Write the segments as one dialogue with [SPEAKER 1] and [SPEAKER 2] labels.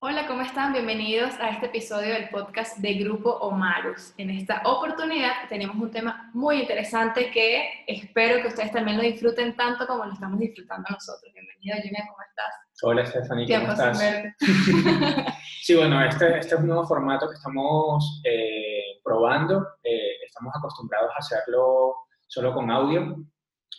[SPEAKER 1] Hola, ¿cómo están? Bienvenidos a este episodio del podcast de Grupo Omarus. En esta oportunidad tenemos un tema muy interesante que espero que ustedes también lo disfruten tanto como lo estamos disfrutando nosotros. Bienvenida, Julia, ¿cómo estás?
[SPEAKER 2] Hola, Stephanie, ¿cómo estás? sí, bueno, este, este, es un nuevo formato que estamos eh, probando. Eh, estamos acostumbrados a hacerlo solo con audio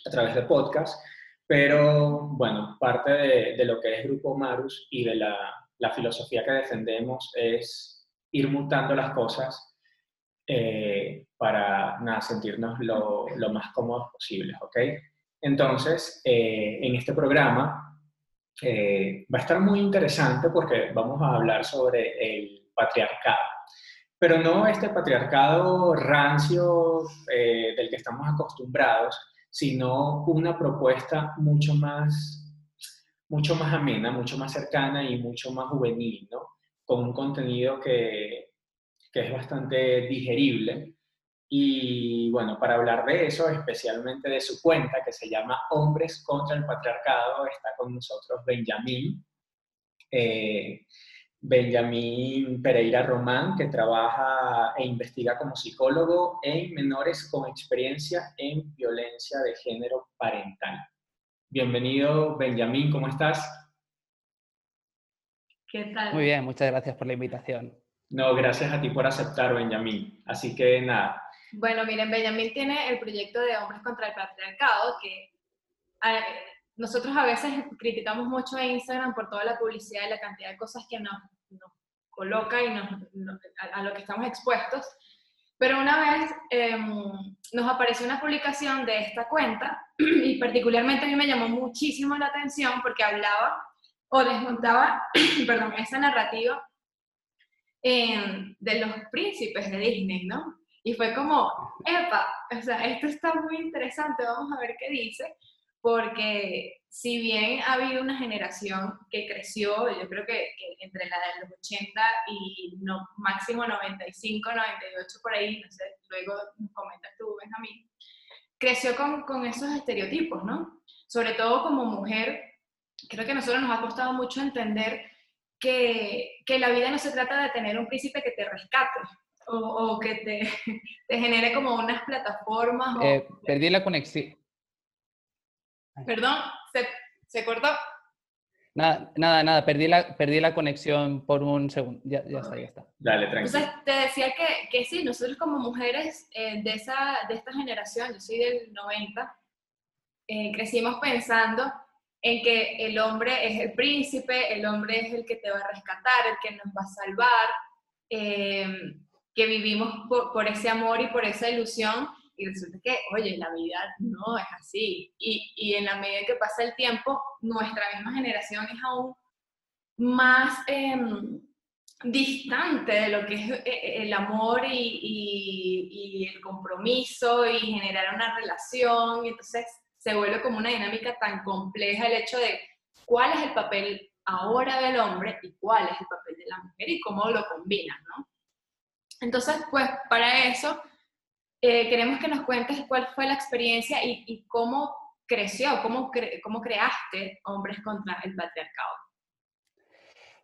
[SPEAKER 2] a través de podcast, pero bueno, parte de, de lo que es Grupo Omarus y de la la filosofía que defendemos es ir mutando las cosas eh, para nada, sentirnos lo, más cómodos posibles, ¿ok? Entonces, eh, en este programa eh, va a estar muy interesante porque vamos a hablar sobre el patriarcado, pero no este patriarcado rancio del que estamos acostumbrados, sino una propuesta mucho más mucho más amena, mucho más cercana y mucho más juvenil, ¿no? Con un contenido que, que es bastante digerible. Y bueno, para hablar de eso, especialmente de su cuenta que se llama Hombres contra el Patriarcado, está con nosotros Benjamín. Eh, Benjamín Pereira Román, que trabaja e investiga como psicólogo en menores con experiencia en violencia de género parental. Bienvenido, Benjamín, ¿cómo estás?
[SPEAKER 3] ¿Qué tal? Muy bien, muchas gracias por la invitación.
[SPEAKER 2] No, gracias a ti por aceptar, Benjamín. Así que nada.
[SPEAKER 1] Bueno, miren, Benjamín tiene el proyecto de Hombres contra el Patriarcado, que nosotros a veces criticamos mucho a Instagram por toda la publicidad y la cantidad de cosas que nos, coloca y a lo que estamos expuestos. Pero una vez em, nos apareció una publicación de esta cuenta y particularmente a mí me llamó muchísimo la atención porque hablaba o desmontaba, perdón, esa narrativa em, de los príncipes de Disney, ¿no? Y fue como, epa, o sea, esto está muy interesante, vamos a ver qué dice, porque si bien ha habido una generación que creció, yo creo que, entre la de los 80 y no, máximo 95, 98 por ahí, no sé, luego comentas tú, Benjamín, creció con, con esos estereotipos, ¿no? Sobre todo como mujer, creo que a nosotros nos ha costado mucho entender que, que la vida no se trata de tener un príncipe que te rescate, o, o, que te, te, genere como unas plataformas.
[SPEAKER 3] Eh, perdí la conexión.
[SPEAKER 1] Perdón, se, se cortó.
[SPEAKER 3] Nada, nada, nada, perdí la, perdí la conexión por un segundo. Ya, ya está, ya está.
[SPEAKER 2] Dale, tranquilo.
[SPEAKER 1] Entonces, te decía que, que sí, nosotros como mujeres eh, de, esa, de esta generación, yo soy del 90, eh, crecimos pensando en que el hombre es el príncipe, el hombre es el que te va a rescatar, el que nos va a salvar, eh, que vivimos por, por, ese amor y por esa ilusión y resulta que, oye, la vida no es así. Y, y en la medida que pasa el tiempo, nuestra misma generación es aún más em, distante de lo que es eh, eh, el amor y, y, y, el compromiso y generar una relación. Y entonces se vuelve como una dinámica tan compleja el hecho de cuál es el papel ahora del hombre y cuál es el papel de la mujer y cómo lo combinan, ¿no? Entonces, pues para eso eh, queremos que nos cuentes cuál fue la experiencia y, cómo creció, cómo, cómo creaste Hombres contra el Patriarcado.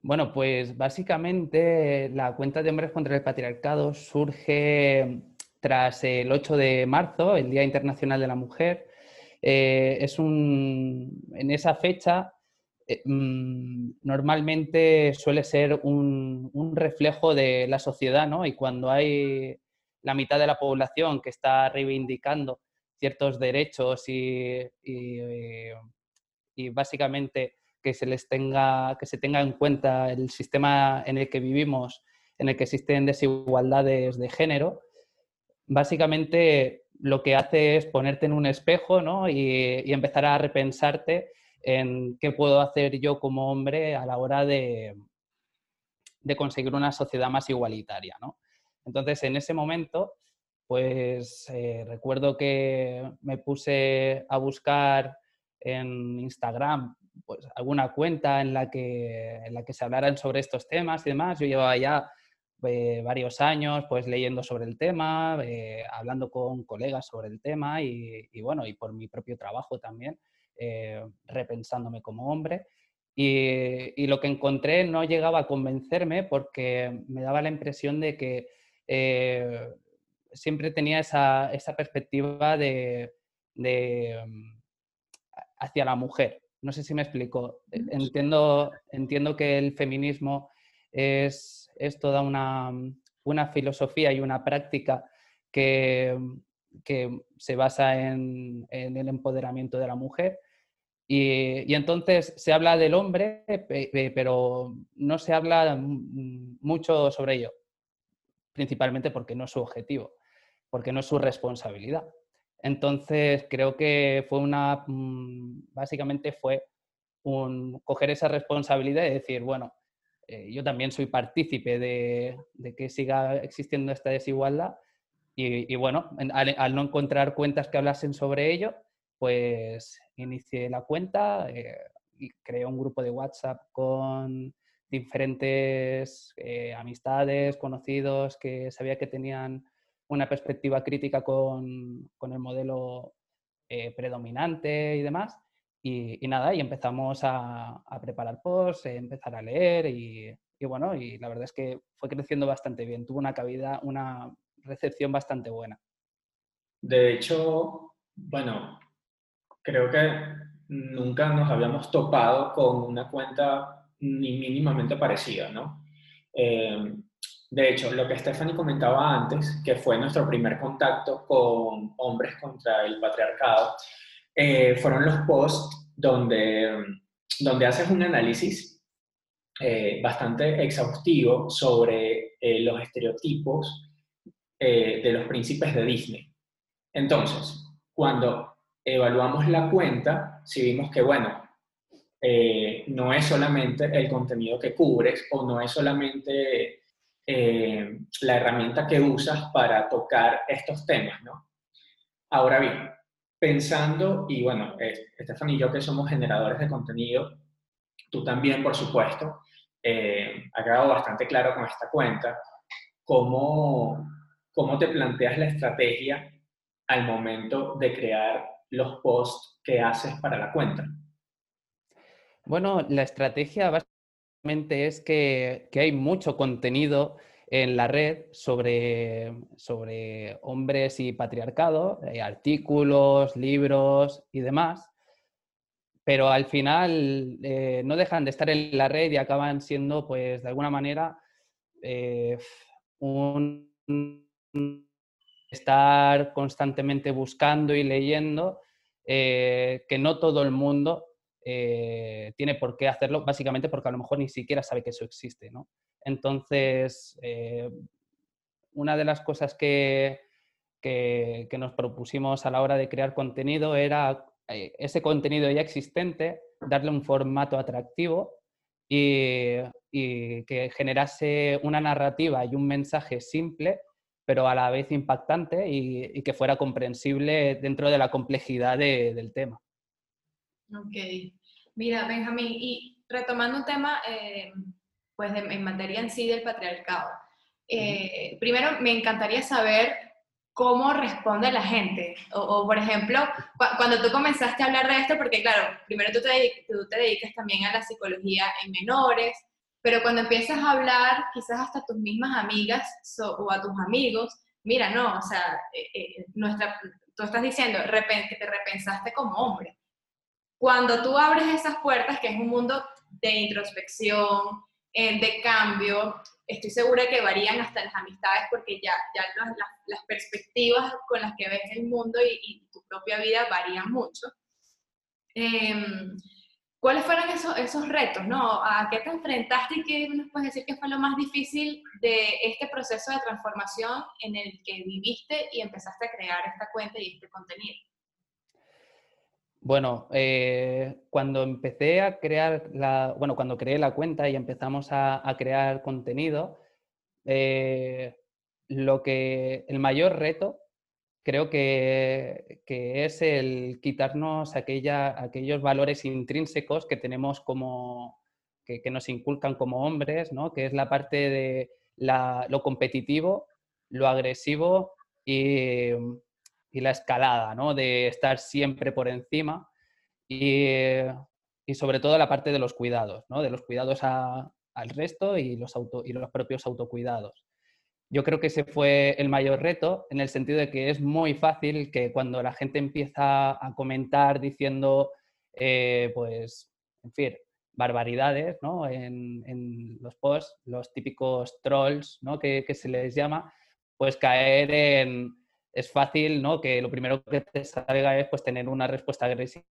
[SPEAKER 3] Bueno, pues básicamente la cuenta de Hombres contra el Patriarcado surge tras el 8 de marzo, el Día Internacional de la Mujer. Eh, es un, en esa fecha eh, mm, normalmente suele ser un, un, reflejo de la sociedad, ¿no? Y cuando hay la mitad de la población que está reivindicando ciertos derechos y, y, básicamente que se les tenga, que se tenga en cuenta el sistema en el que vivimos, en el que existen desigualdades de género, básicamente lo que hace es ponerte en un espejo ¿no? y, y, empezar a repensarte en qué puedo hacer yo como hombre a la hora de, de conseguir una sociedad más igualitaria. ¿no? Entonces, en ese momento, pues eh, recuerdo que me puse a buscar en Instagram pues, alguna cuenta en la, que, en la que se hablaran sobre estos temas y demás. Yo llevaba ya eh, varios años pues leyendo sobre el tema, eh, hablando con colegas sobre el tema y, y, bueno, y por mi propio trabajo también, repensándome como hombre. Y, lo que encontré no llegaba a convencerme porque me daba la impresión de que eh, siempre tenía esa, perspectiva de, mm, hacia la mujer. No sé si me explico. Entiendo, entiendo que el feminismo es, es toda una, una, filosofía y una práctica que, que se basa en, en, el empoderamiento de la mujer. Y, y, entonces se habla del hombre, pero no se habla mucho sobre ello, principalmente porque no es su objetivo, porque no es su responsabilidad. Entonces creo que fue una, mm, básicamente fue un, coger esa responsabilidad y decir, bueno, eh, yo también soy partícipe de, que siga existiendo esta desigualdad y, bueno, al, no encontrar cuentas que hablasen sobre ello, pues inicié la cuenta eh, y creé un grupo de WhatsApp con diferentes eh, amistades, conocidos que sabía que tenían una perspectiva crítica con, con el modelo eh, predominante y demás. Y, y, nada, y empezamos a, a preparar posts, empezar a leer y, y, bueno, y la verdad es que fue creciendo bastante bien, tuvo una cabida, una recepción bastante buena.
[SPEAKER 2] De hecho, bueno, creo que nunca nos habíamos topado con una cuenta ni mínimamente parecida, ¿no? Eh, de hecho, lo que Stephanie comentaba antes, que fue nuestro primer contacto con hombres contra el patriarcado, eh, fueron los posts donde, donde haces un análisis eh, bastante exhaustivo sobre los estereotipos de los príncipes de Disney. Entonces, cuando evaluamos la cuenta, si vimos que, bueno, eh, no es solamente el contenido que cubres o no es solamente eh, la herramienta que usas para tocar estos temas, ¿no? Ahora bien, pensando, y bueno, Estefan y yo que somos generadores de contenido, tú también, por supuesto, ha quedado bastante claro con esta cuenta cómo ¿cómo te planteas la estrategia al momento de crear los posts que haces para la cuenta?
[SPEAKER 3] Bueno, la estrategia básicamente es que, hay mucho contenido en la red sobre, sobre hombres y patriarcado, hay artículos, libros y demás, pero al final eh, no dejan de estar en la red y acaban siendo, pues, de alguna manera, eh, un estar constantemente buscando y leyendo, eh, que no todo el mundo eh, tiene por qué hacerlo, básicamente porque a lo mejor ni siquiera sabe que eso existe. ¿no? Entonces, eh, una de las cosas que, que, nos propusimos a la hora de crear contenido era ese contenido ya existente, darle un formato atractivo y que generase una narrativa y un mensaje simple pero a la vez impactante y, que fuera comprensible dentro de la complejidad del tema.
[SPEAKER 1] Ok. Mira, Benjamín, y retomando un tema, eh, pues en materia en sí del patriarcado, eh, primero me encantaría saber cómo responde la gente. O, por ejemplo, cuando tú comenzaste a hablar de esto, porque claro, primero tú te, tú te dedicas también a la psicología en menores, pero cuando empiezas a hablar, quizás hasta tus mismas amigas o a tus amigos, mira, no, o sea, eh, eh, nuestra, tú estás diciendo que te repensaste como hombre. Cuando tú abres esas puertas, que es un mundo de introspección, eh, de cambio, estoy segura que varían hasta las amistades porque ya, ya las, perspectivas con las que ves el mundo y, y tu propia vida varían mucho. Em, ¿Cuáles fueron esos, esos retos? ¿no? ¿A qué te enfrentaste y qué nos puedes decir que fue lo más difícil de este proceso de transformación en el que viviste y empezaste a crear esta cuenta y este contenido?
[SPEAKER 3] Bueno, eh, cuando empecé a crear la, bueno, cuando creé la cuenta y empezamos a, crear contenido, eh, lo que el mayor reto creo que, es el quitarnos aquella, aquellos valores intrínsecos que tenemos como, que, nos inculcan como hombres, ¿no? que es la parte de lo competitivo, lo agresivo y, la escalada, ¿no? de estar siempre por encima. Y, y sobre todo la parte de los cuidados, ¿no? de los cuidados al resto y los, auto, y los propios autocuidados. Yo creo que ese fue el mayor reto en el sentido de que es muy fácil que cuando la gente empieza a comentar diciendo, eh, pues, en fin, barbaridades ¿no? en, los posts, los típicos trolls ¿no? que, se les llama, pues caer en... Es fácil ¿no? que lo primero que te salga es pues, tener una respuesta agresiva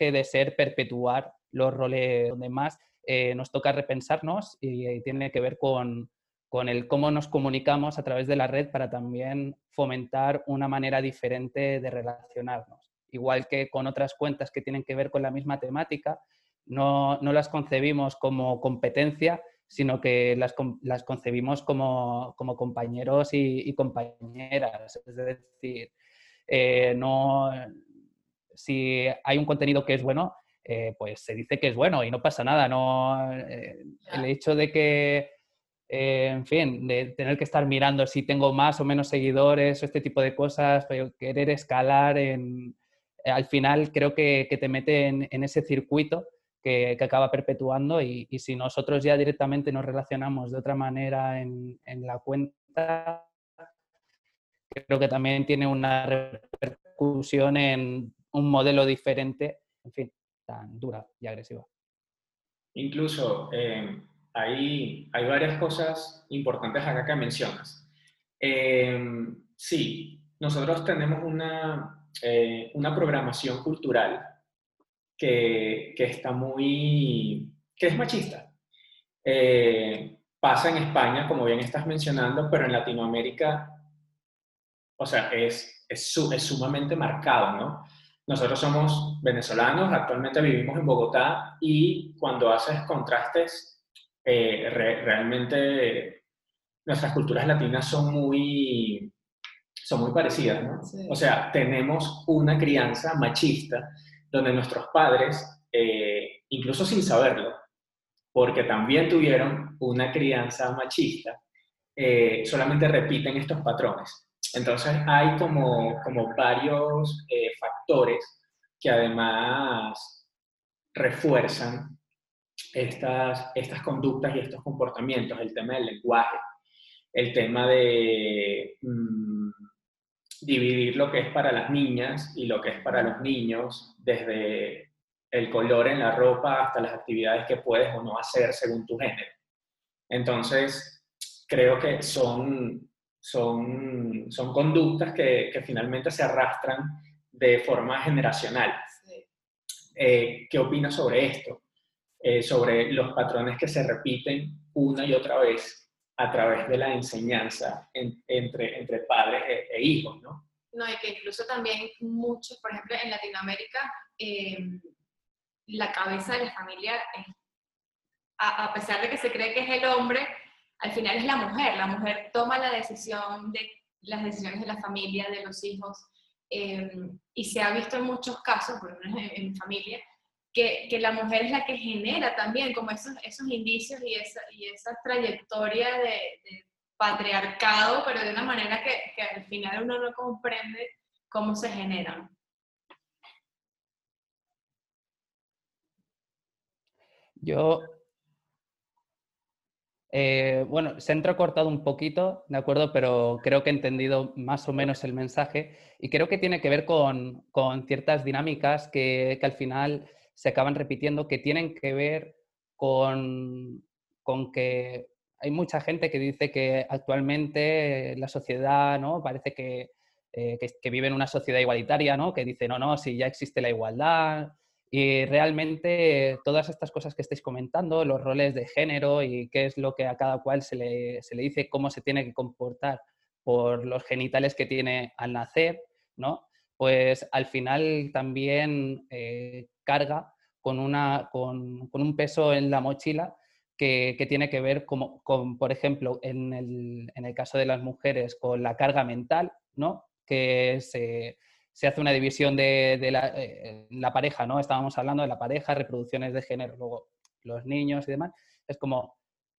[SPEAKER 3] de ser perpetuar los roles donde más eh, nos toca repensarnos y, tiene que ver con, con, el cómo nos comunicamos a través de la red para también fomentar una manera diferente de relacionarnos. Igual que con otras cuentas que tienen que ver con la misma temática, no, no las concebimos como competencia, sino que las, las concebimos como, como compañeros y, compañeras. Es decir, eh, no, si hay un contenido que es bueno, eh, pues se dice que es bueno y no pasa nada. No, eh, el hecho de que, en fin, de tener que estar mirando si tengo más o menos seguidores o este tipo de cosas, querer escalar, en, al final creo que, que te mete en, en ese circuito que, acaba perpetuando y, si nosotros ya directamente nos relacionamos de otra manera en, la cuenta, creo que también tiene una repercusión en un modelo diferente, en fin, tan dura y agresiva.
[SPEAKER 2] Incluso eh, hay, varias cosas importantes acá que mencionas. Eh, sí, nosotros tenemos una, eh, una programación cultural que, está muy, que es machista. Eh, pasa en España, como bien estás mencionando, pero en Latinoamérica, o sea, es, es, sumamente marcado, ¿no? Nosotros somos venezolanos, actualmente vivimos en Bogotá y cuando haces contrastes, eh, realmente nuestras culturas latinas son muy, son muy parecidas, ¿no? O sea, tenemos una crianza machista donde nuestros padres, eh, incluso sin saberlo, porque también tuvieron una crianza machista, eh, solamente repiten estos patrones. Entonces hay como, como varios eh, factores que además refuerzan estas, estas conductas y estos comportamientos, el tema del lenguaje, el tema de... Mm, dividir lo que es para las niñas y lo que es para los niños, desde el color en la ropa hasta las actividades que puedes o no hacer según tu género. Entonces, creo que son, son, son conductas que, que finalmente se arrastran de forma generacional. Eh, ¿Qué opinas sobre esto? Eh, sobre los patrones que se repiten una y otra vez a través de la enseñanza entre, entre padres e, e, hijos, ¿no?
[SPEAKER 1] No, y que incluso también muchos, por ejemplo, en Latinoamérica, eh, la cabeza de la familia, a, pesar de que se cree que es el hombre, al final es la mujer. La mujer toma la decisión de las decisiones de la familia, de los hijos, eh, y se ha visto en muchos casos, por ejemplo en, mi familia, que, la mujer es la que genera también como esos, esos indicios y esa, y trayectoria de, patriarcado, pero de una manera que, que, al final uno no comprende cómo se generan.
[SPEAKER 3] Yo, eh, bueno, se ha entrecortado un poquito, ¿de acuerdo? Pero creo que he entendido más o menos el mensaje y creo que tiene que ver con, con ciertas dinámicas que, que al final se acaban repitiendo que tienen que ver con, que hay mucha gente que dice que actualmente la sociedad ¿no? parece que, eh, que, vive en una sociedad igualitaria, ¿no? que dice, no, no, si ya existe la igualdad. Y realmente todas estas cosas que estáis comentando, los roles de género y qué es lo que a cada cual se le, se le dice, cómo se tiene que comportar por los genitales que tiene al nacer, ¿no? Pues al final también eh, carga con, una, con, un peso en la mochila que, tiene que ver con, por ejemplo, en el, caso de las mujeres, con la carga mental, ¿no? que se, hace una división de, eh, la, pareja, ¿no? Estábamos hablando de la pareja, reproducciones de género, luego los niños y demás. Es como,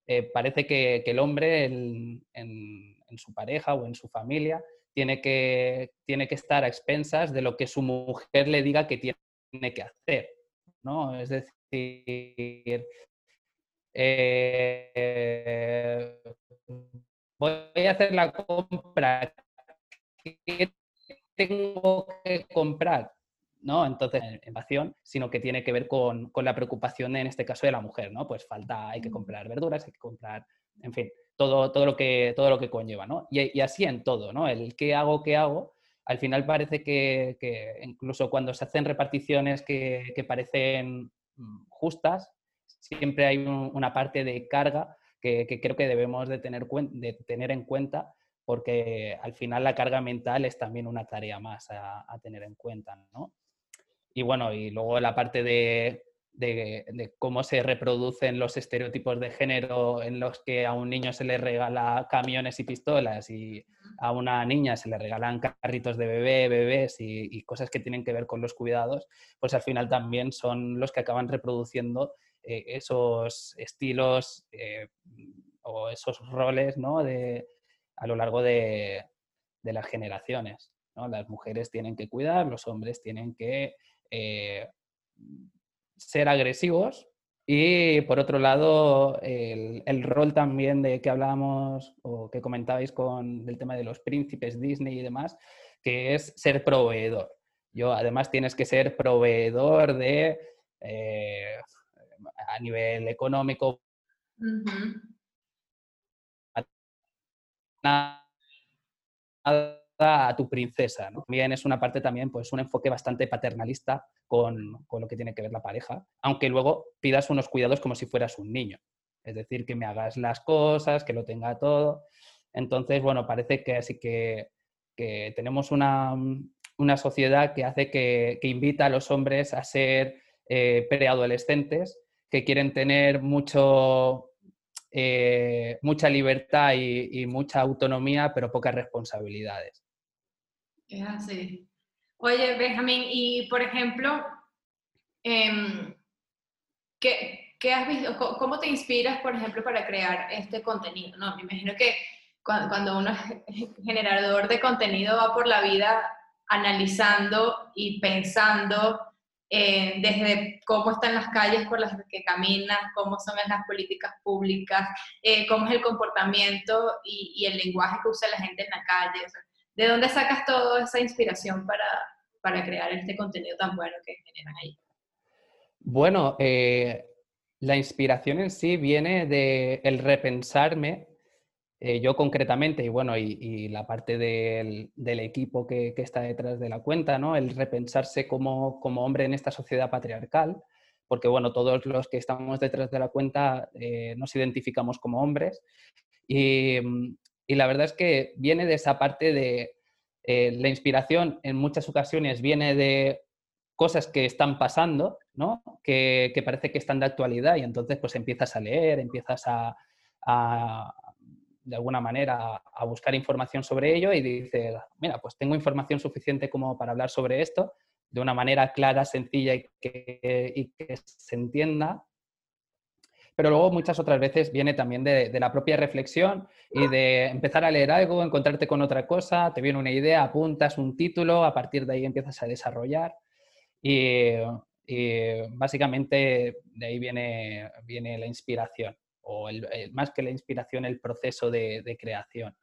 [SPEAKER 3] eh, parece que, el hombre en, en, su pareja o en su familia tiene que, tiene que estar a expensas de lo que su mujer le diga que tiene que hacer. ¿no? Es decir, eh, voy a hacer la compra, ¿qué tengo que comprar? ¿no? Entonces, en sino que tiene que ver con, con, la preocupación, en este caso, de la mujer, ¿no? Pues falta, hay que comprar verduras, hay que comprar, en fin, todo, todo, lo, que, todo lo que conlleva, ¿no? Y, así en todo, ¿no? El qué hago, qué hago, al final parece que, que incluso cuando se hacen reparticiones que, que parecen mm, justas, siempre hay una parte de carga que, que, creo que debemos de tener, de tener en cuenta porque al final la carga mental es también una tarea más a, a tener en cuenta, ¿no? Y bueno, y luego la parte de, de, cómo se reproducen los estereotipos de género en los que a un niño se le regala camiones y pistolas y a una niña se le regalan carritos de bebé, bebés y, cosas que tienen que ver con los cuidados, pues al final también son los que acaban reproduciendo eh, esos estilos eh, o esos roles ¿no? a lo largo de, de las generaciones. ¿no? Las mujeres tienen que cuidar, los hombres tienen que eh, ser agresivos y por otro lado el, el, rol también de que hablábamos o que comentabais con el tema de los príncipes Disney y demás, que es ser proveedor. Yo además tienes que ser proveedor de eh, a nivel económico. A tu princesa. También es una parte también, pues un enfoque bastante paternalista con, con, lo que tiene que ver la pareja, aunque luego pidas unos cuidados como si fueras un niño. Es decir, que me hagas las cosas, que lo tenga todo. Entonces, bueno, parece que así que, que tenemos una, una, sociedad que hace que, que, invita a los hombres a ser eh, preadolescentes, que quieren tener mucho, eh, mucha libertad y, mucha autonomía, pero pocas responsabilidades.
[SPEAKER 1] Es. Oye, Benjamín, y por ejemplo, eh, ¿qué, ¿qué, has visto? ¿Cómo te inspiras, por ejemplo, para crear este contenido? No, me imagino que cuando uno es generador de contenido va por la vida analizando y pensando eh, desde cómo están las calles por las que caminas, cómo son las políticas públicas, eh, cómo es el comportamiento y, el lenguaje que usa la gente en la calle. ¿De dónde sacas toda esa inspiración para, para crear este contenido tan bueno que generan ahí?
[SPEAKER 3] Bueno, eh, la inspiración en sí viene de el repensarme, eh, yo concretamente, y bueno, y, y la parte del, del equipo que, que, está detrás de la cuenta, ¿no? El repensarse como, como, hombre en esta sociedad patriarcal, porque bueno, todos los que estamos detrás de la cuenta eh, nos identificamos como hombres. Y, y la verdad es que viene de esa parte de eh, la inspiración en muchas ocasiones viene de cosas que están pasando, ¿no? Que, que, parece que están de actualidad y entonces pues empiezas a leer, empiezas a, a de alguna manera a buscar información sobre ello y dices, mira, pues tengo información suficiente como para hablar sobre esto de una manera clara, sencilla y que, y que se entienda pero luego muchas otras veces viene también de, de, la propia reflexión y de empezar a leer algo, encontrarte con otra cosa, te viene una idea, apuntas un título, a partir de ahí empiezas a desarrollar y, y básicamente de ahí viene, viene la inspiración, o el, el, más que la inspiración, el proceso de, de creación.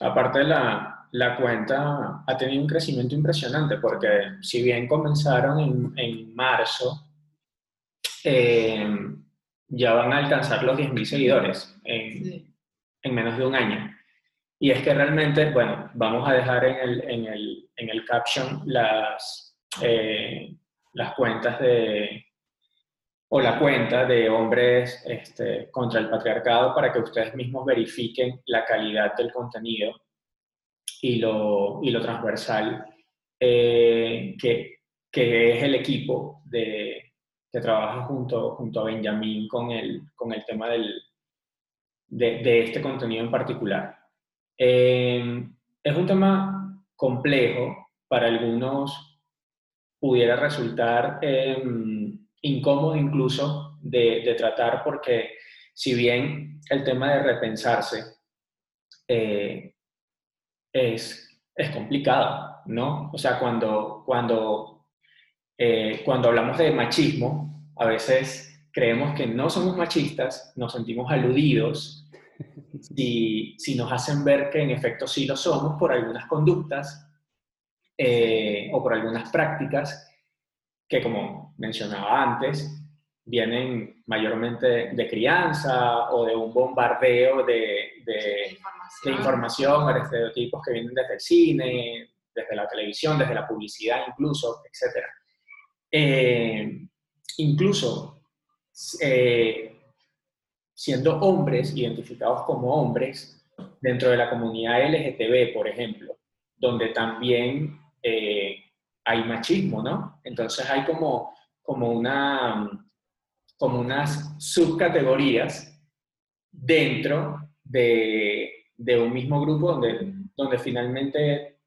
[SPEAKER 2] Aparte, la, la, cuenta ha tenido un crecimiento impresionante porque si bien comenzaron en, en marzo, eh, ya van a alcanzar los 10.000 seguidores en, sí. en, menos de un año. Y es que realmente, bueno, vamos a dejar en el, en el, en el caption las, eh, las cuentas de, o la cuenta de hombres este, contra el patriarcado para que ustedes mismos verifiquen la calidad del contenido y lo, y lo transversal eh, que, que es el equipo de, que trabaja junto, junto a Benjamín con el, con el tema del, de, de este contenido en particular. Eh, es un tema complejo, para algunos pudiera resultar eh, incómodo incluso de, de, tratar porque si bien el tema de repensarse eh, es, es complicado, ¿no? O sea, cuando, cuando eh, cuando hablamos de machismo, a veces creemos que no somos machistas, nos sentimos aludidos si, si nos hacen ver que en efecto sí lo somos por algunas conductas eh, o por algunas prácticas que, como mencionaba antes, vienen mayormente de crianza o de un bombardeo de, de, información. información o de estereotipos que vienen desde el cine, desde la televisión, desde la publicidad incluso, etc. Eh, incluso eh, siendo hombres, identificados como hombres, dentro de la comunidad LGTB, por ejemplo, donde también eh, hay machismo, ¿no? Entonces hay como, como, una, como unas subcategorías dentro de, de un mismo grupo donde, donde finalmente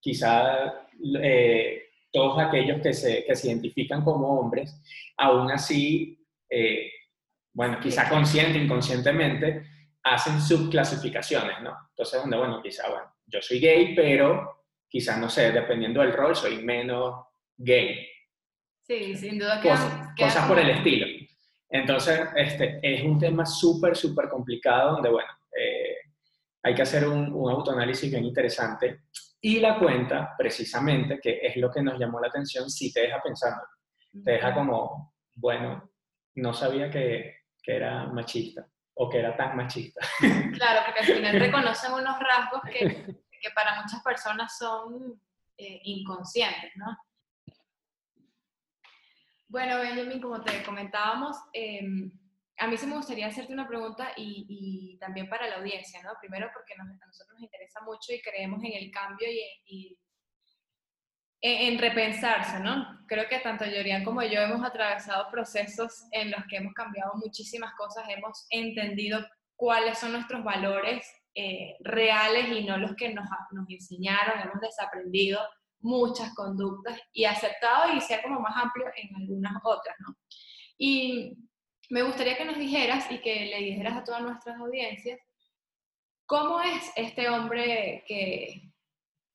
[SPEAKER 2] quizá todos aquellos que se, que se, identifican como hombres, aún así, eh, bueno, quizá consciente, inconscientemente, hacen subclasificaciones, ¿no? Entonces, donde, bueno, quizá, bueno, yo soy gay, pero quizás, no sé, dependiendo del rol, soy menos gay.
[SPEAKER 1] Sí, sin duda.
[SPEAKER 2] que cosas, por el estilo. Entonces, este, es un tema súper, súper complicado donde, bueno, eh, hay que hacer un, un, autoanálisis bien interesante. Y la cuenta, precisamente, que es lo que nos llamó la atención, sí te deja pensando. Te deja como, bueno, no sabía que, que era machista o que era tan machista.
[SPEAKER 1] Claro, porque al final reconocen unos rasgos que que para muchas personas son eh, inconscientes, ¿no? Bueno, Benjamin, como te comentábamos, em, a mí sí me gustaría hacerte una pregunta y, también para la audiencia, ¿no? Primero porque a nosotros nos interesa mucho y creemos en el cambio y, en, repensarse, ¿no? Creo que tanto Yorian como yo hemos atravesado procesos en los que hemos cambiado muchísimas cosas, hemos entendido cuáles son nuestros valores eh, reales y no los que nos, nos enseñaron, hemos desaprendido muchas conductas y aceptado y ser como más amplio en algunas otras, ¿no? Y me gustaría que nos dijeras y que le dijeras a todas nuestras audiencias, ¿cómo es este hombre que,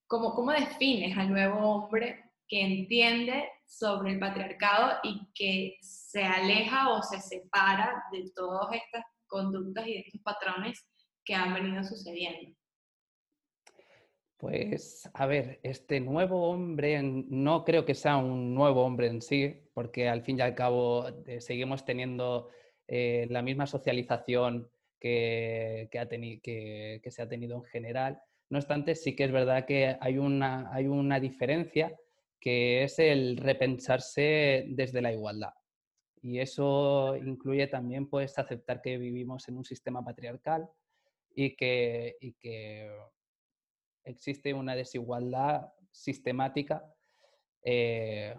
[SPEAKER 1] cómo, cómo defines al nuevo hombre que entiende sobre el patriarcado y que se aleja o se separa de todas estas conductas y de estos patrones que han venido sucediendo?
[SPEAKER 3] Pues, a ver, este nuevo hombre, no creo que sea un nuevo hombre en sí, porque al fin y al cabo eh, seguimos teniendo eh, la misma socialización que, ha que, se ha tenido en general. No obstante, sí que es verdad que hay una, hay una diferencia que es el repensarse desde la igualdad. Y eso incluye también pues, aceptar que vivimos en un sistema patriarcal, y que, que existe una desigualdad sistemática eh,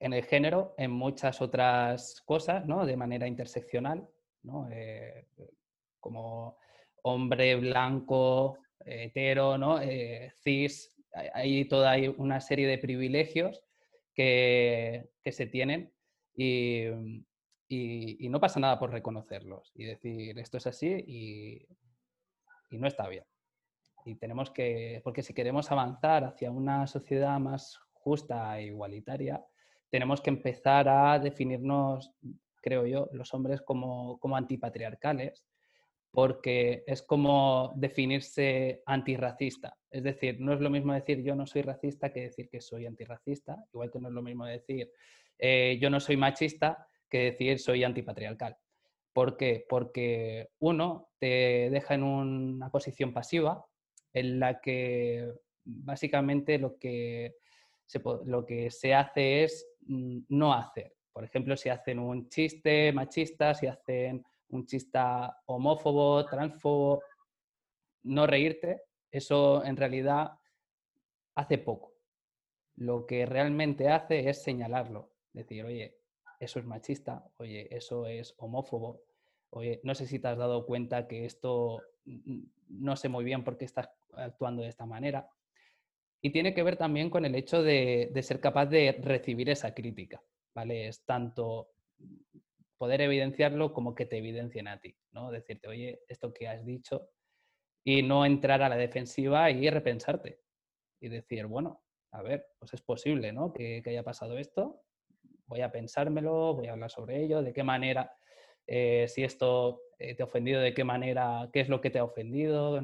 [SPEAKER 3] en el género, en muchas otras cosas, ¿no? de manera interseccional, ¿no? Eh, como hombre blanco, hetero, ¿no? Eh, cis, hay toda una serie de privilegios que, que se tienen y, y, no pasa nada por reconocerlos y decir esto es así y, y, no está bien. Y tenemos que, porque si queremos avanzar hacia una sociedad más justa e igualitaria, tenemos que empezar a definirnos, creo yo, los hombres como, como antipatriarcales, porque es como definirse antirracista. Es decir, no es lo mismo decir yo no soy racista que decir que soy antirracista, igual que no es lo mismo decir eh, yo no soy machista que decir soy antipatriarcal. ¿Por qué? Porque uno te deja en una posición pasiva en la que básicamente lo que se, lo que se hace es mm, no hacer. Por ejemplo, si hacen un chiste machista, si hacen un chiste homófobo, transfobo, no reírte, eso en realidad hace poco. Lo que realmente hace es señalarlo, decir, oye, eso es machista, oye, eso es homófobo, oye, no sé si te has dado cuenta que esto no sé muy bien por qué estás actuando de esta manera. Y tiene que ver también con el hecho de, ser capaz de recibir esa crítica, ¿vale? Es tanto poder evidenciarlo como que te evidencien a ti, ¿no? Decirte, oye, esto que has dicho, y no entrar a la defensiva y repensarte. Y decir, bueno, a ver, pues es posible, ¿no? Que, haya pasado esto. Voy a pensármelo, voy a hablar sobre ello, de qué manera, eh, si esto eh, te ha ofendido, de qué manera, qué es lo que te ha ofendido.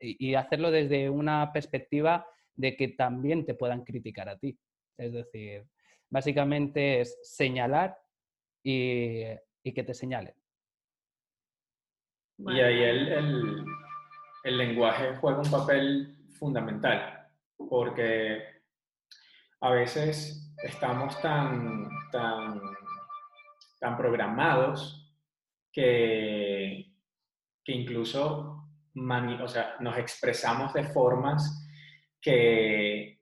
[SPEAKER 3] Y, hacerlo desde una perspectiva de que también te puedan criticar a ti. Es decir, básicamente es señalar y, que te señalen.
[SPEAKER 2] Y ahí el, el lenguaje juega un papel fundamental, porque a veces estamos tan, tan, tan programados que, que incluso o sea, nos expresamos de formas que,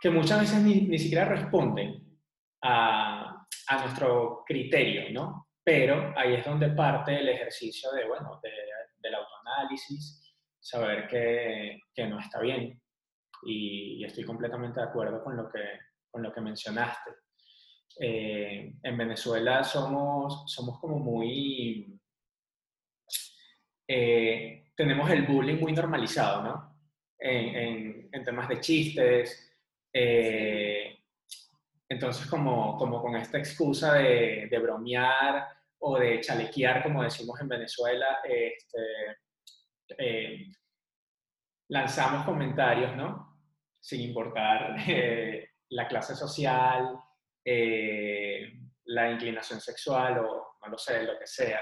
[SPEAKER 2] que muchas veces ni, ni siquiera responden a, a, nuestro criterio, ¿no? Pero ahí es donde parte el ejercicio de, bueno, de, del autoanálisis saber que, que no está bien. Y, estoy completamente de acuerdo con lo que, con lo que mencionaste. Eh, en Venezuela somos, somos como muy... Eh, tenemos el bullying muy normalizado, ¿no? En, temas de chistes. Eh, entonces, como, como con esta excusa de, bromear o de chalequear, como decimos en Venezuela, este, eh, lanzamos comentarios, ¿no? Sin importar eh, la clase social, la inclinación sexual o no lo sé, lo que sea.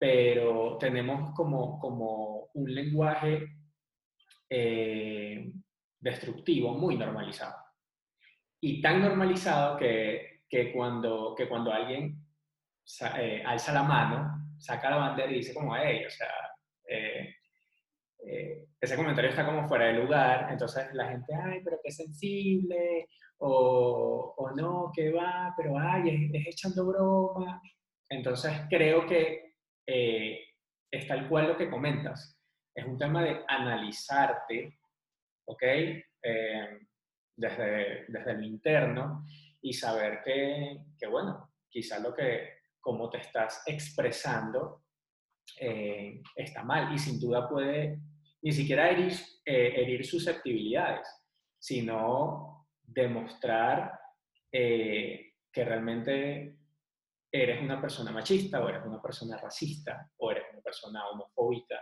[SPEAKER 2] Pero tenemos como, como un lenguaje destructivo muy normalizado. Y tan normalizado que, que cuando, que cuando alguien alza la mano, saca la bandera y dice como, hey, o sea, eh, ese comentario está como fuera de lugar, entonces la gente, ay, pero qué sensible, o, o no, qué va, pero ay, es, echando broma. Entonces creo que eh, es tal cual lo que comentas. Es un tema de analizarte, ¿ok? Eh, desde, desde el interno y saber que, que, bueno, quizás lo que, como te estás expresando, eh, está mal y sin duda puede ni siquiera herir, eh, herir susceptibilidades, sino demostrar eh, que realmente eres una persona machista o eres una persona racista o eres una persona homofóbica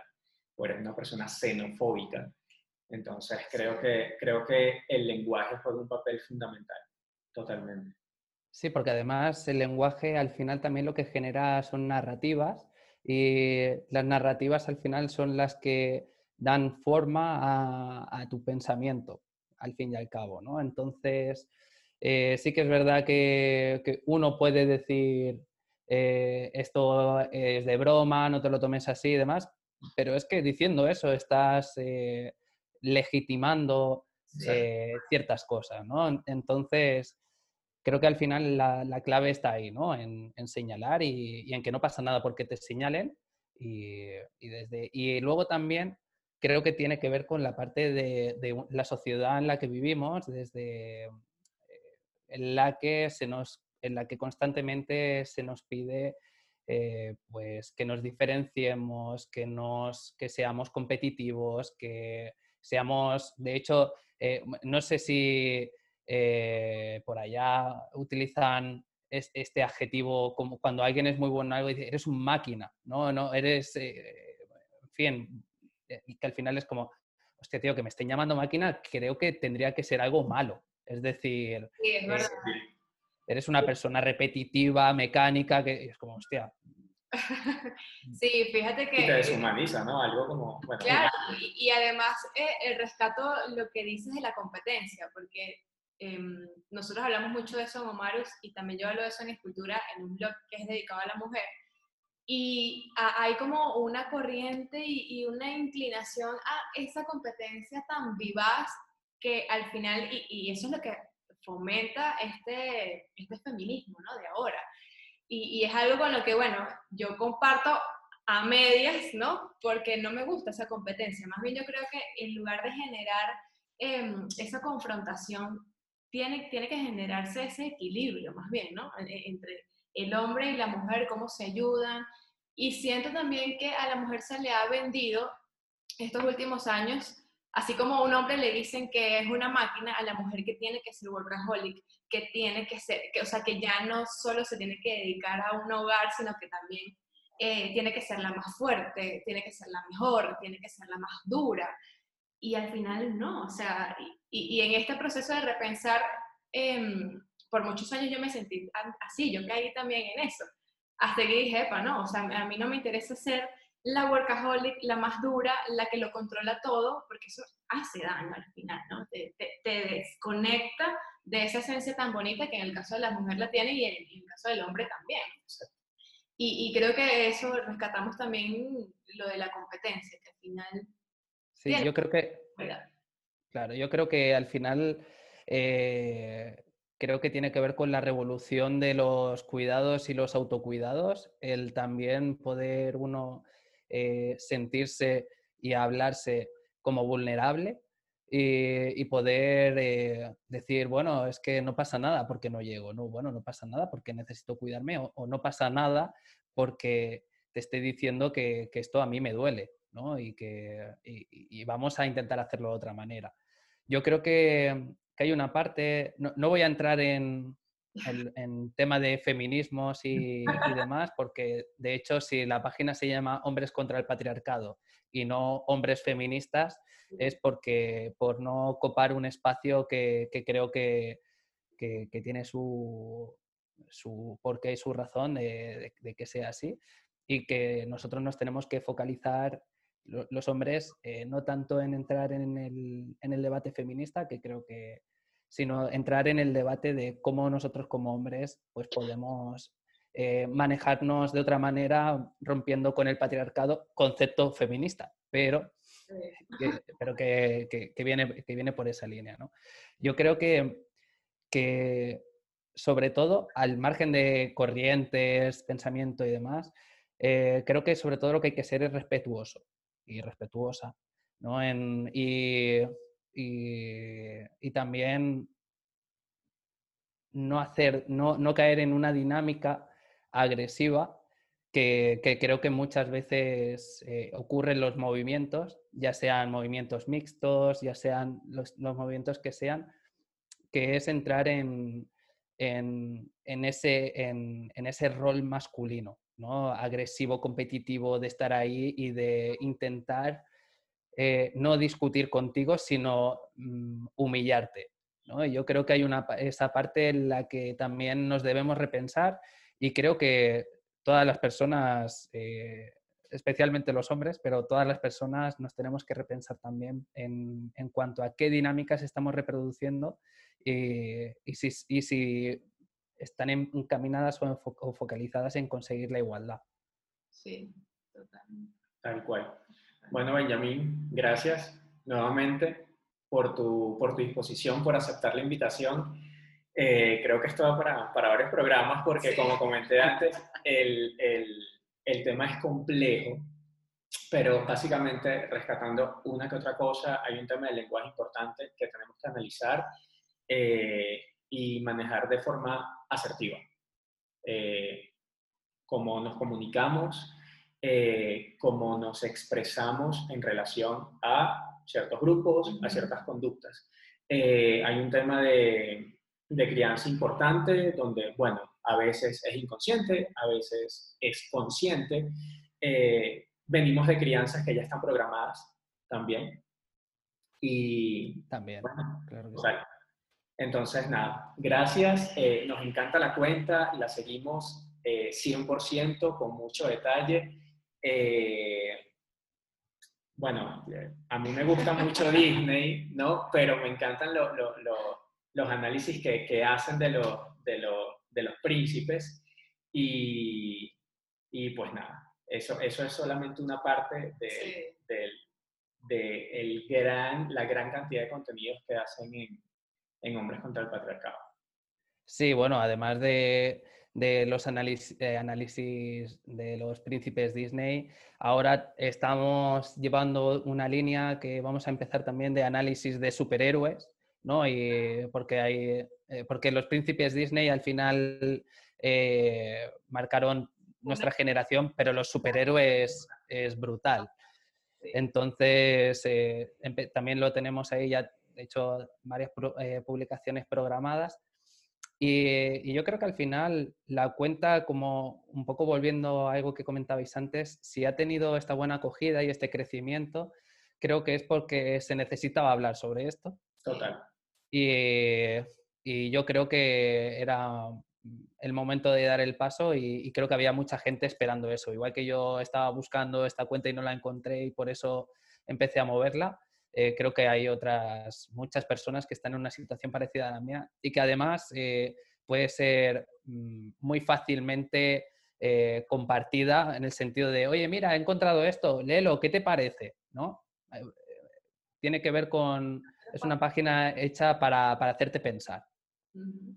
[SPEAKER 2] o eres una persona xenofóbica. Entonces creo que, creo que el lenguaje juega un papel fundamental, totalmente.
[SPEAKER 3] Sí, porque además el lenguaje al final también lo que genera son narrativas y las narrativas al final son las que dan forma a, tu pensamiento, al fin y al cabo, ¿no? Entonces, eh, sí que es verdad que, uno puede decir eh, esto es de broma, no te lo tomes así y demás, pero es que diciendo eso estás eh, legitimando ciertas cosas, ¿no? Entonces, creo que al final la, clave está ahí, ¿no? En, señalar y, en que no pasa nada porque te señalen y, desde, y luego también creo que tiene que ver con la parte de, la sociedad en la que vivimos, desde en la que se nos, en la que constantemente se nos pide eh, pues que nos diferenciemos, que nos, que seamos competitivos, que seamos, de hecho, eh, no sé si por allá utilizan este adjetivo como cuando alguien es muy bueno en algo dice, eres un máquina, ¿no? no eres, en fin, eh, y que al final es como, hostia, tío, que me estén llamando máquina, creo que tendría que ser algo malo. Es decir,
[SPEAKER 1] eh,
[SPEAKER 3] eres una persona repetitiva, mecánica, que es como, hostia.
[SPEAKER 1] sí, fíjate que...
[SPEAKER 2] Y te deshumaniza, ¿no? Algo como...
[SPEAKER 1] claro, y, además eh, el rescato lo que dices de la competencia, porque em, nosotros hablamos mucho de eso en Omarus y también yo hablo de eso en Escultura, en un blog que es dedicado a la mujer, y hay como una corriente y, una inclinación a esa competencia tan vivaz que al final, y, eso es lo que fomenta este, este feminismo, ¿no? De ahora. Y, es algo con lo que, bueno, yo comparto a medias, ¿no? Porque no me gusta esa competencia. Más bien yo creo que en lugar de generar em, esa confrontación, tiene, tiene que generarse ese equilibrio, más bien, ¿no? Entre el hombre y la mujer, cómo se ayudan. Y siento también que a la mujer se le ha vendido estos últimos años Así como a un hombre le dicen que es una máquina, a la mujer que tiene que ser workaholic, que tiene que ser, que, o sea, que ya no solo se tiene que dedicar a un hogar, sino que también eh, tiene que ser la más fuerte, tiene que ser la mejor, tiene que ser la más dura. Y al final no, o sea, y, en este proceso de repensar, em, por muchos años yo me sentí así, yo caí también en eso. Hasta que dije, epa, no, o sea, a mí no me interesa ser la workaholic, la más dura, la que lo controla todo, porque eso hace daño al final, ¿no? Te, desconecta de esa esencia tan bonita que en el caso de la mujer la tiene y en, el caso del hombre también. Y, creo que eso rescatamos también lo de la competencia, que al final...
[SPEAKER 3] Sí, yo creo que... Claro, yo creo que al final eh, creo que tiene que ver con la revolución de los cuidados y los autocuidados, el también poder uno eh, sentirse y hablarse como vulnerable y, poder eh, decir, bueno, es que no pasa nada porque no llego, no, bueno, no pasa nada porque necesito cuidarme o, no pasa nada porque te estoy diciendo que, esto a mí me duele, ¿no? Y que y, vamos a intentar hacerlo de otra manera. Yo creo que, hay una parte, no voy a entrar en, en tema de feminismos y, demás, porque de hecho si la página se llama Hombres contra el Patriarcado y no Hombres Feministas, es porque por no copar un espacio que, creo que, tiene su, su porqué y su razón de, que sea así y que nosotros nos tenemos que focalizar los hombres eh, no tanto en entrar en el, en el debate feminista, que creo que, sino entrar en el debate de cómo nosotros como hombres pues podemos eh, manejarnos de otra manera rompiendo con el patriarcado, concepto feminista, pero, que, pero que, viene, que viene por esa línea. ¿no? Yo creo que, que, sobre todo, al margen de corrientes, pensamiento y demás, eh, creo que sobre todo lo que hay que ser es respetuoso y respetuosa. ¿no? En, y y, también no, hacer, no, no, caer en una dinámica agresiva que, creo que muchas veces eh, ocurre en los movimientos, ya sean movimientos mixtos, ya sean los, movimientos que sean, que es entrar en, en, ese, en, ese rol masculino, ¿no? agresivo, competitivo, de estar ahí y de intentar eh, no discutir contigo, sino mm, humillarte. ¿no? yo creo que hay una, esa parte en la que también nos debemos repensar y creo que todas las personas, eh, especialmente los hombres, pero todas las personas nos tenemos que repensar también en, cuanto a qué dinámicas estamos reproduciendo y, si, y si, están encaminadas o, o, focalizadas en conseguir la igualdad.
[SPEAKER 1] Sí, totalmente.
[SPEAKER 2] Tal cual. Bueno, Benjamín, gracias nuevamente por tu, por tu disposición, por aceptar la invitación. Eh, creo que esto va para, para varios programas porque, como comenté antes, el, el, el, tema es complejo, pero básicamente rescatando una que otra cosa, hay un tema de lenguaje importante que tenemos que analizar eh, y manejar de forma asertiva. Eh, cómo nos comunicamos, eh, cómo nos expresamos en relación a ciertos grupos, a ciertas conductas. Eh, hay un tema de, crianza importante donde, bueno, a veces es inconsciente, a veces es consciente. Eh, venimos de crianzas que ya están programadas también. Y
[SPEAKER 3] también, claro
[SPEAKER 2] Entonces, nada, gracias. nos encanta la cuenta, la seguimos 100% con mucho detalle. Eh, bueno, a mí me gusta mucho Disney, ¿no? Pero me encantan los análisis que, hacen de, de, de, los príncipes y, y, pues nada, eso, eso es solamente una parte de, de el gran, la gran cantidad de contenidos que hacen en, en Hombres contra el Patriarcado.
[SPEAKER 3] Sí, bueno, además de, de los eh, análisis, de los príncipes Disney. Ahora estamos llevando una línea que vamos a empezar también de análisis de superhéroes, ¿no? Y porque, hay, eh, porque los príncipes Disney al final eh, marcaron nuestra generación, pero los superhéroes es brutal. Entonces, también lo tenemos ahí ya, de hecho, varias publicaciones programadas. Y, yo creo que al final la cuenta, como un poco volviendo a algo que comentabais antes, si ha tenido esta buena acogida y este crecimiento, creo que es porque se necesitaba hablar sobre esto.
[SPEAKER 2] Total.
[SPEAKER 3] Y, y yo creo que era el momento de dar el paso y, creo que había mucha gente esperando eso. Igual que yo estaba buscando esta cuenta y no la encontré y por eso empecé a moverla, eh, creo que hay otras muchas personas que están en una situación parecida a la mía y que además eh, puede ser mm, muy fácilmente eh, compartida en el sentido de, oye, mira, he encontrado esto, léelo, ¿qué te parece? ¿No? tiene que ver con, es una página hecha para hacerte pensar.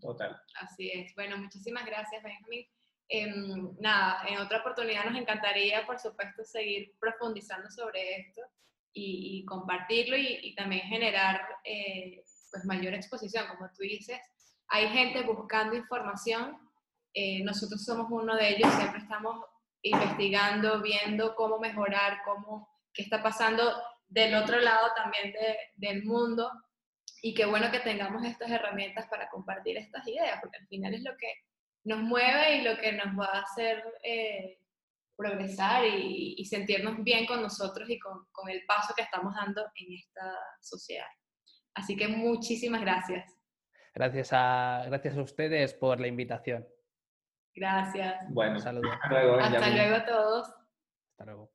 [SPEAKER 2] Total.
[SPEAKER 1] Así es. Bueno, muchísimas gracias, Benjamín. Em, nada, en otra oportunidad nos encantaría, por supuesto, seguir profundizando sobre esto y, compartirlo y, también generar eh, pues mayor exposición, como tú dices. Hay gente buscando información, eh, nosotros somos uno de ellos, siempre estamos investigando, viendo cómo mejorar, cómo, qué está pasando del otro lado también de, del mundo y qué bueno que tengamos estas herramientas para compartir estas ideas, porque al final es lo que nos mueve y lo que nos va a hacer eh, progresar y, sentirnos bien con nosotros y con, con, el paso que estamos dando en esta sociedad. Así que muchísimas gracias.
[SPEAKER 3] Gracias a, gracias a ustedes por la invitación.
[SPEAKER 1] Gracias.
[SPEAKER 2] Bueno,
[SPEAKER 3] saludos.
[SPEAKER 1] Hasta luego, Hasta luego a todos.
[SPEAKER 3] Hasta luego.